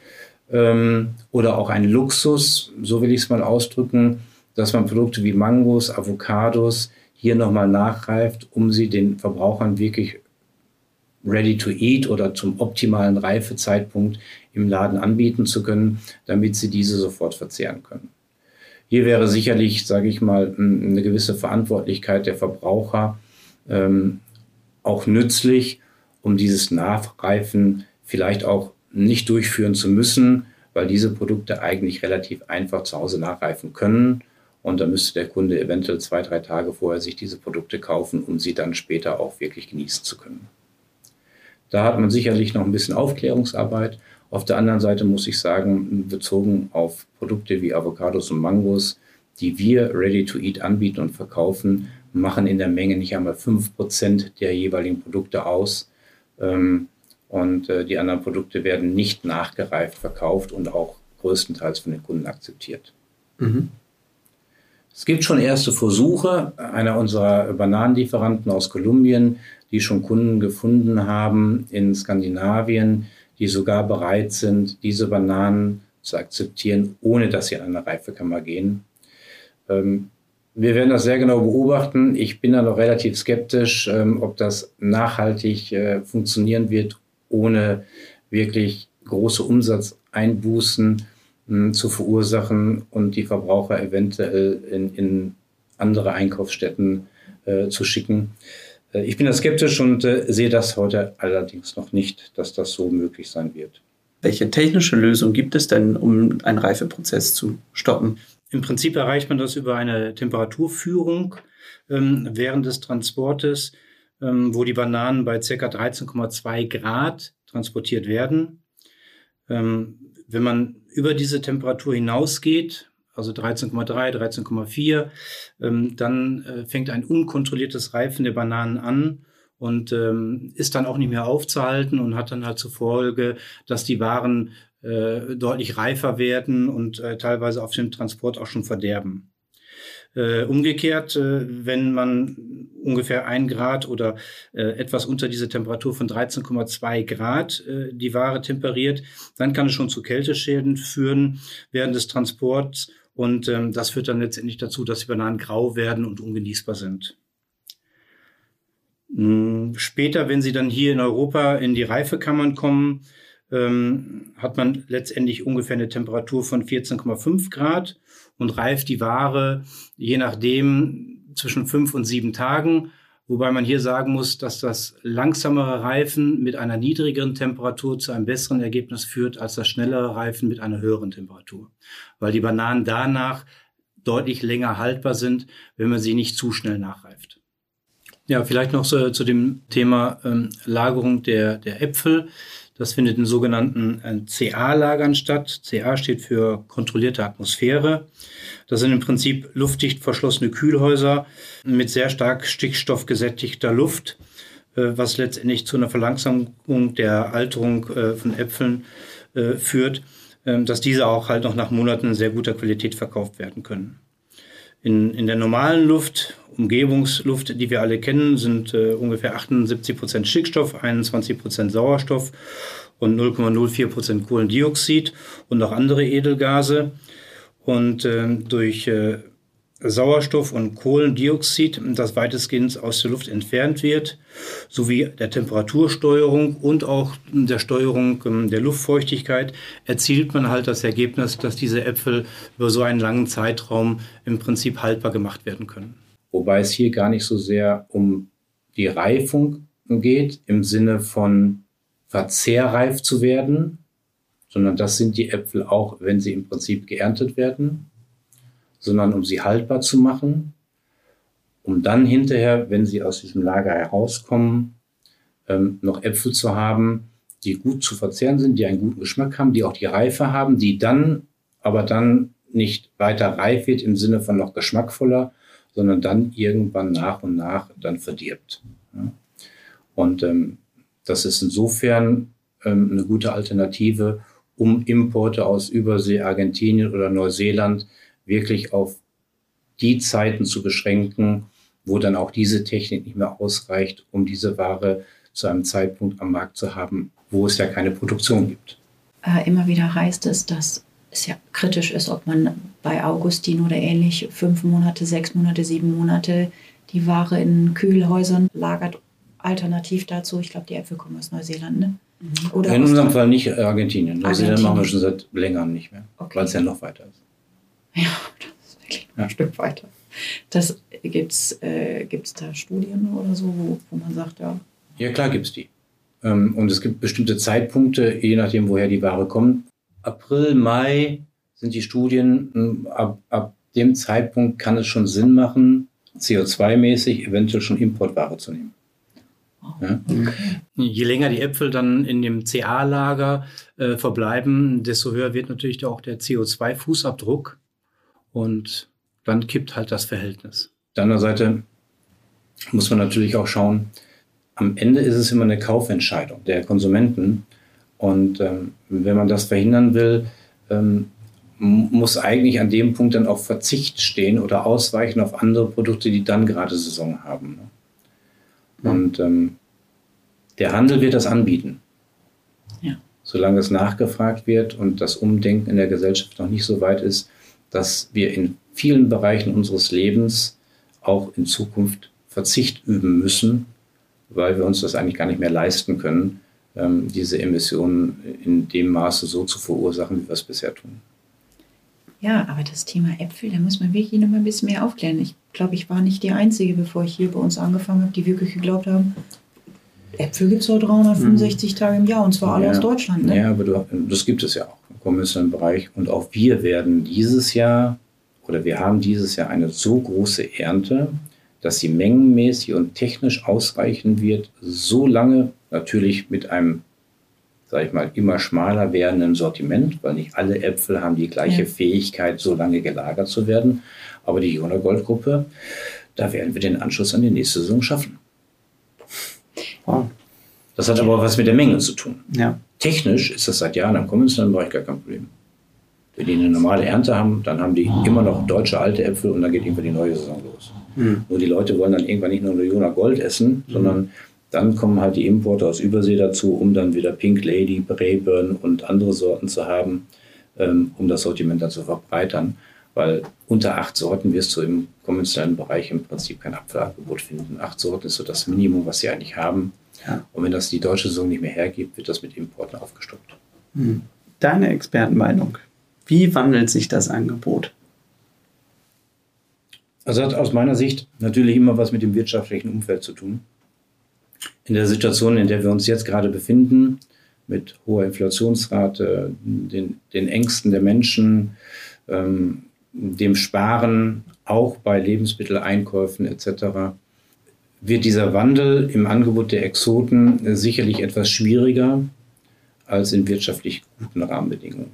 C: ähm, oder auch ein Luxus, so will ich es mal ausdrücken, dass man Produkte wie Mangos, Avocados hier nochmal nachreift, um sie den Verbrauchern wirklich ready to eat oder zum optimalen Reifezeitpunkt im Laden anbieten zu können, damit sie diese sofort verzehren können. Hier wäre sicherlich, sage ich mal, eine gewisse Verantwortlichkeit der Verbraucher, ähm, auch nützlich, um dieses Nachreifen vielleicht auch nicht durchführen zu müssen, weil diese Produkte eigentlich relativ einfach zu Hause nachreifen können. Und da müsste der Kunde eventuell zwei, drei Tage vorher sich diese Produkte kaufen, um sie dann später auch wirklich genießen zu können. Da hat man sicherlich noch ein bisschen Aufklärungsarbeit. Auf der anderen Seite muss ich sagen, bezogen auf Produkte wie Avocados und Mangos, die wir ready to eat anbieten und verkaufen, machen in der Menge nicht einmal 5% der jeweiligen Produkte aus. Ähm, und äh, die anderen Produkte werden nicht nachgereift verkauft und auch größtenteils von den Kunden akzeptiert. Mhm. Es gibt schon erste Versuche. Einer unserer Bananenlieferanten aus Kolumbien, die schon Kunden gefunden haben in Skandinavien, die sogar bereit sind, diese Bananen zu akzeptieren, ohne dass sie in eine Reifekammer gehen. Ähm, wir werden das sehr genau beobachten. Ich bin da noch relativ skeptisch, ähm, ob das nachhaltig äh, funktionieren wird, ohne wirklich große Umsatzeinbußen zu verursachen und die Verbraucher eventuell in, in andere Einkaufsstätten äh, zu schicken. Äh, ich bin da skeptisch und äh, sehe das heute allerdings noch nicht, dass das so möglich sein wird.
B: Welche technische Lösung gibt es denn, um einen Reifeprozess zu stoppen?
F: Im Prinzip erreicht man das über eine Temperaturführung ähm, während des Transportes.
C: ähm, wo die Bananen bei ca. 13,2 Grad transportiert werden. Ähm, wenn man über diese Temperatur hinausgeht, also 13,3, 13,4, ähm, dann äh, fängt ein unkontrolliertes Reifen der Bananen an und ähm, ist dann auch nicht mehr aufzuhalten und hat dann halt zur Folge, dass die Waren äh, deutlich reifer werden und äh, teilweise auf dem Transport auch schon verderben. Äh, umgekehrt, äh, wenn man ungefähr ein Grad oder äh, etwas unter diese Temperatur von 13,2 Grad äh, die Ware temperiert, dann kann es schon zu Kälteschäden führen während des Transports und ähm, das führt dann letztendlich dazu, dass die Bananen grau werden und ungenießbar sind. Hm, später, wenn sie dann hier in Europa in die Reifekammern kommen, ähm, hat man letztendlich ungefähr eine Temperatur von 14,5 Grad und reift die Ware je nachdem zwischen fünf und sieben Tagen. Wobei man hier sagen muss, dass das langsamere Reifen mit einer niedrigeren Temperatur zu einem besseren Ergebnis führt als das schnellere Reifen mit einer höheren Temperatur. Weil die Bananen danach deutlich länger haltbar sind, wenn man sie nicht zu schnell nachreift. Ja, vielleicht noch so, zu dem Thema ähm, Lagerung der, der Äpfel. Das findet in sogenannten äh, CA-Lagern statt. CA steht für kontrollierte Atmosphäre. Das sind im Prinzip luftdicht verschlossene Kühlhäuser mit sehr stark stickstoffgesättigter Luft, äh, was letztendlich zu einer Verlangsamung der Alterung äh, von Äpfeln führt, ähm, dass diese auch halt noch nach Monaten sehr guter Qualität verkauft werden können. In, in der normalen Luft Umgebungsluft, die wir alle kennen, sind äh, ungefähr 78 Prozent Stickstoff, 21 Prozent Sauerstoff und 0,04 Prozent Kohlendioxid und noch andere Edelgase. Und äh, durch äh, Sauerstoff und Kohlendioxid, das weitestgehend aus der Luft entfernt wird, sowie der Temperatursteuerung und auch der Steuerung ähm, der Luftfeuchtigkeit, erzielt man halt das Ergebnis, dass diese Äpfel über so einen langen Zeitraum im Prinzip haltbar gemacht werden können.
B: Wobei es hier gar nicht so sehr um die Reifung geht, im Sinne von verzehrreif zu werden, sondern das sind die Äpfel auch, wenn sie im Prinzip geerntet werden, sondern um sie haltbar zu machen, um dann hinterher, wenn sie aus diesem Lager herauskommen, ähm, noch Äpfel zu haben, die gut zu verzehren sind, die einen guten Geschmack haben, die auch die Reife haben, die dann aber dann nicht weiter reif wird im Sinne von noch geschmackvoller, sondern dann irgendwann nach und nach dann verdirbt. Und ähm, das ist insofern ähm, eine gute Alternative, um Importe aus Übersee, Argentinien oder Neuseeland wirklich auf die Zeiten zu beschränken, wo dann auch diese Technik nicht mehr ausreicht, um diese Ware zu einem Zeitpunkt am Markt zu haben, wo es ja keine Produktion gibt.
D: Äh, immer wieder heißt es, dass es ja kritisch ist, ob man bei Augustin oder ähnlich fünf Monate, sechs Monate, sieben Monate die Ware in Kühlhäusern lagert. Alternativ dazu, ich glaube, die Äpfel kommen aus Neuseeland, ne?
B: Mhm. Oder in unserem Fall nicht Argentinien. Neuseeland machen wir schon seit längerem nicht mehr, okay. weil es ja noch weiter ist.
D: Ja, das ist wirklich ja. ein Stück weiter. Gibt es äh, da Studien oder so, wo, wo man sagt, ja.
B: Ja, klar gibt es die. Ähm, und es gibt bestimmte Zeitpunkte, je nachdem, woher die Ware kommt, April, Mai sind die Studien, hm, ab, ab dem Zeitpunkt kann es schon Sinn machen, CO2-mäßig eventuell schon Importware zu nehmen.
C: Ja? Je länger die Äpfel dann in dem CA-Lager äh, verbleiben, desto höher wird natürlich auch der CO2-Fußabdruck und dann kippt halt das Verhältnis.
B: Auf der anderen Seite muss man natürlich auch schauen, am Ende ist es immer eine Kaufentscheidung der Konsumenten. Und ähm, wenn man das verhindern will, ähm, muss eigentlich an dem Punkt dann auch Verzicht stehen oder ausweichen auf andere Produkte, die dann gerade Saison haben. Ne? Und ähm, der Handel wird das anbieten. Ja. Solange es nachgefragt wird und das Umdenken in der Gesellschaft noch nicht so weit ist, dass wir in vielen Bereichen unseres Lebens auch in Zukunft Verzicht üben müssen, weil wir uns das eigentlich gar nicht mehr leisten können, ähm, diese Emissionen in dem Maße so zu verursachen, wie wir es bisher tun.
D: Ja, aber das Thema Äpfel, da muss man wirklich noch mal ein bisschen mehr aufklären. Ich glaube, ich war nicht die Einzige, bevor ich hier bei uns angefangen habe, die wirklich geglaubt haben, Äpfel gibt es so 365 mhm. Tage im Jahr und zwar alle ja, aus Deutschland. Ne?
B: Ja, aber du, das gibt es ja auch im kommerziellen Bereich. Und auch wir werden dieses Jahr oder wir haben dieses Jahr eine so große Ernte,
C: dass sie mengenmäßig und technisch ausreichen wird, so lange natürlich mit einem, sage ich mal, immer schmaler werdenden Sortiment, weil nicht alle Äpfel haben die gleiche ja. Fähigkeit, so lange gelagert zu werden. Aber die Jona Gold Gruppe, da werden wir den Anschluss an die nächste Saison schaffen. Wow. Das hat aber was mit der Menge zu tun.
B: Ja.
C: Technisch ist das seit Jahren am konventionellen Bereich gar kein Problem. Wenn die eine normale Ernte haben, dann haben die immer noch deutsche alte Äpfel und dann geht irgendwann die neue Saison los. Mhm. Nur die Leute wollen dann irgendwann nicht nur Leona Gold essen, sondern dann kommen halt die Importe aus Übersee dazu, um dann wieder Pink Lady, Brayburn und andere Sorten zu haben, ähm, um das Sortiment dann zu verbreitern. Weil unter acht Sorten wirst du im konventionellen Bereich im Prinzip kein Apfelangebot finden. Acht Sorten ist so das Minimum, was sie eigentlich haben. Ja. Und wenn das die deutsche Saison nicht mehr hergibt, wird das mit Importen aufgestockt.
B: Hm. Deine Expertenmeinung. Wie wandelt sich das Angebot?
C: Also hat aus meiner Sicht natürlich immer was mit dem wirtschaftlichen Umfeld zu tun. In der Situation, in der wir uns jetzt gerade befinden, mit hoher Inflationsrate, den, den Ängsten der Menschen, ähm, dem Sparen, auch bei Lebensmitteleinkäufen etc., wird dieser Wandel im Angebot der Exoten sicherlich etwas schwieriger als in wirtschaftlich guten Rahmenbedingungen.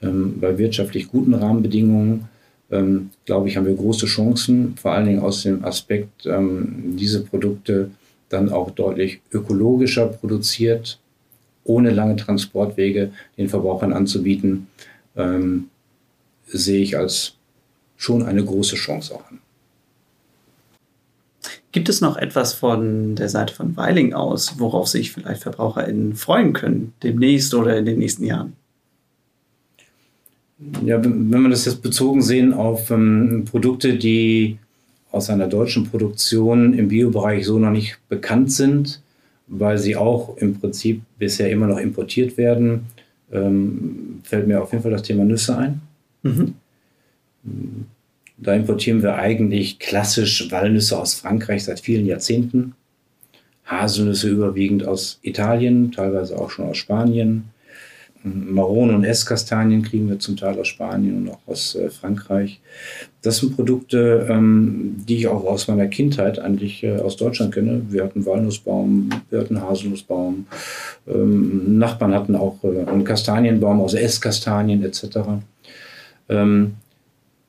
C: Ähm, bei wirtschaftlich guten Rahmenbedingungen, ähm, glaube ich, haben wir große Chancen, vor allen Dingen aus dem Aspekt, ähm, diese Produkte dann auch deutlich ökologischer produziert, ohne lange Transportwege den Verbrauchern anzubieten, ähm, sehe ich als schon eine große Chance auch an.
B: Gibt es noch etwas von der Seite von Weiling aus, worauf sich vielleicht VerbraucherInnen freuen können, demnächst oder in den nächsten Jahren?
C: Ja, wenn wir das jetzt bezogen sehen auf ähm, Produkte, die aus einer deutschen Produktion im Biobereich so noch nicht bekannt sind, weil sie auch im Prinzip bisher immer noch importiert werden, ähm, fällt mir auf jeden Fall das Thema Nüsse ein. Mhm. Da importieren wir eigentlich klassisch Walnüsse aus Frankreich seit vielen Jahrzehnten. Haselnüsse überwiegend aus Italien, teilweise auch schon aus Spanien. Maronen und Esskastanien kriegen wir zum Teil aus Spanien und auch aus äh, Frankreich. Das sind Produkte, ähm, die ich auch aus meiner Kindheit eigentlich äh, aus Deutschland kenne. Wir hatten Walnussbaum, wir hatten Haselnussbaum. Ähm, Nachbarn hatten auch äh, einen Kastanienbaum aus Esskastanien etc. Ähm,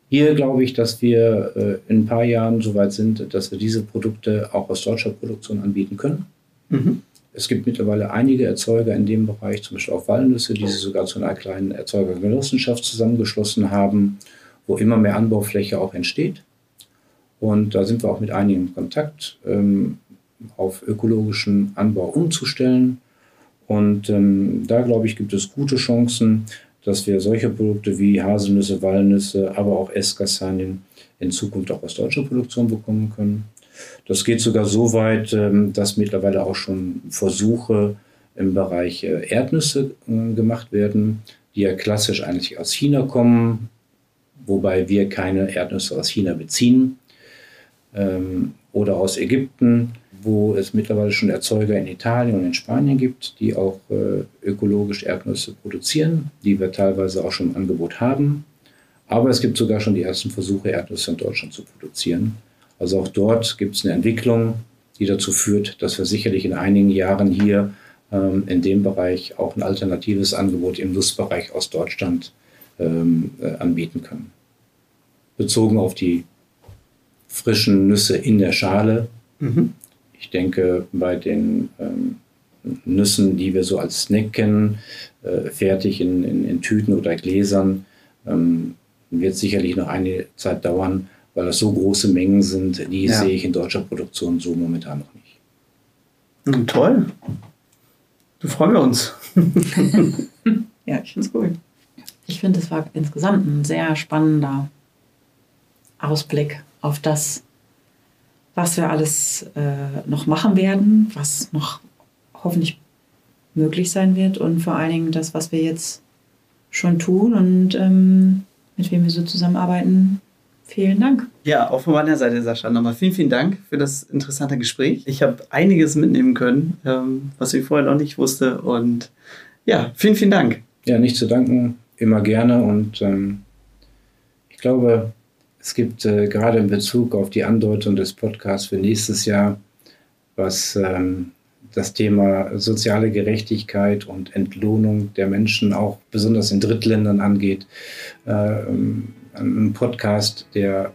C: hier glaube ich, dass wir äh, in ein paar Jahren so weit sind, dass wir diese Produkte auch aus deutscher Produktion anbieten können. Mhm. Es gibt mittlerweile einige Erzeuger in dem Bereich, zum Beispiel auch Walnüsse, die sich sogar zu einer kleinen Erzeugergenossenschaft zusammengeschlossen haben, wo immer mehr Anbaufläche auch entsteht. Und da sind wir auch mit einigen in Kontakt, ähm, auf ökologischen Anbau umzustellen. Und ähm, da, glaube ich, gibt es gute Chancen, dass wir solche Produkte wie Haselnüsse, Walnüsse, aber auch Esskastanien in Zukunft auch aus deutscher Produktion bekommen können. Das geht sogar so weit, ähm, dass mittlerweile auch schon Versuche im Bereich äh, Erdnüsse äh, gemacht werden, die ja klassisch eigentlich aus China kommen, wobei wir keine Erdnüsse aus China beziehen ähm, oder aus Ägypten, wo es mittlerweile schon Erzeuger in Italien und in Spanien gibt, die auch äh, ökologisch Erdnüsse produzieren, die wir teilweise auch schon im Angebot haben. Aber es gibt sogar schon die ersten Versuche, Erdnüsse in Deutschland zu produzieren. Also auch dort gibt es eine Entwicklung, die dazu führt, dass wir sicherlich in einigen Jahren hier ähm, in dem Bereich auch ein alternatives Angebot im Nussbereich aus Deutschland ähm, äh, anbieten können. Bezogen auf die frischen Nüsse in der Schale. Mhm. Ich denke, bei den ähm, Nüssen, die wir so als Snack kennen, äh, fertig in, in, in, Tüten oder Gläsern, ähm, wird sicherlich noch eine Zeit dauern, weil das so große Mengen sind, die ja. sehe ich in deutscher Produktion so momentan noch nicht.
B: Toll. Du freuen wir uns.
E: ja, ich finde es cool. Ich finde, es war insgesamt ein sehr spannender Ausblick auf das, was wir alles äh, noch machen werden, was noch hoffentlich möglich sein wird und vor allen Dingen das, was wir jetzt schon tun und ähm, mit wem wir so zusammenarbeiten, Vielen Dank.
B: Ja, auch von meiner Seite, Sascha, nochmal vielen, vielen Dank für das interessante Gespräch. Ich habe einiges mitnehmen können, ähm, was ich vorher noch nicht wusste. Und ja, vielen, vielen Dank.
C: Ja, nicht zu danken, immer gerne. Und ähm, ich glaube, es gibt äh, gerade in Bezug auf die Andeutung des Podcasts für nächstes Jahr, was ähm, das Thema soziale Gerechtigkeit und Entlohnung der Menschen auch besonders in Drittländern angeht, äh, ein Podcast, der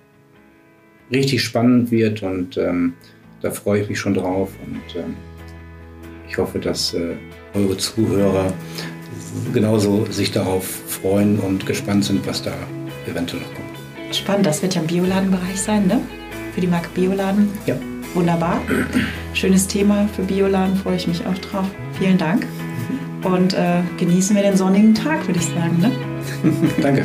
C: richtig spannend wird und ähm, da freue ich mich schon drauf und ähm, ich hoffe, dass äh, eure Zuhörer genauso sich darauf freuen und gespannt sind, was da eventuell noch kommt.
D: Spannend, das wird ja im Bioladenbereich sein, ne? Für die Marke Bioladen.
C: Ja.
D: Wunderbar. Schönes Thema für Bioladen, freue ich mich auch drauf. Vielen Dank. Und äh, genießen wir den sonnigen Tag, würde ich sagen. Ne?
C: Danke.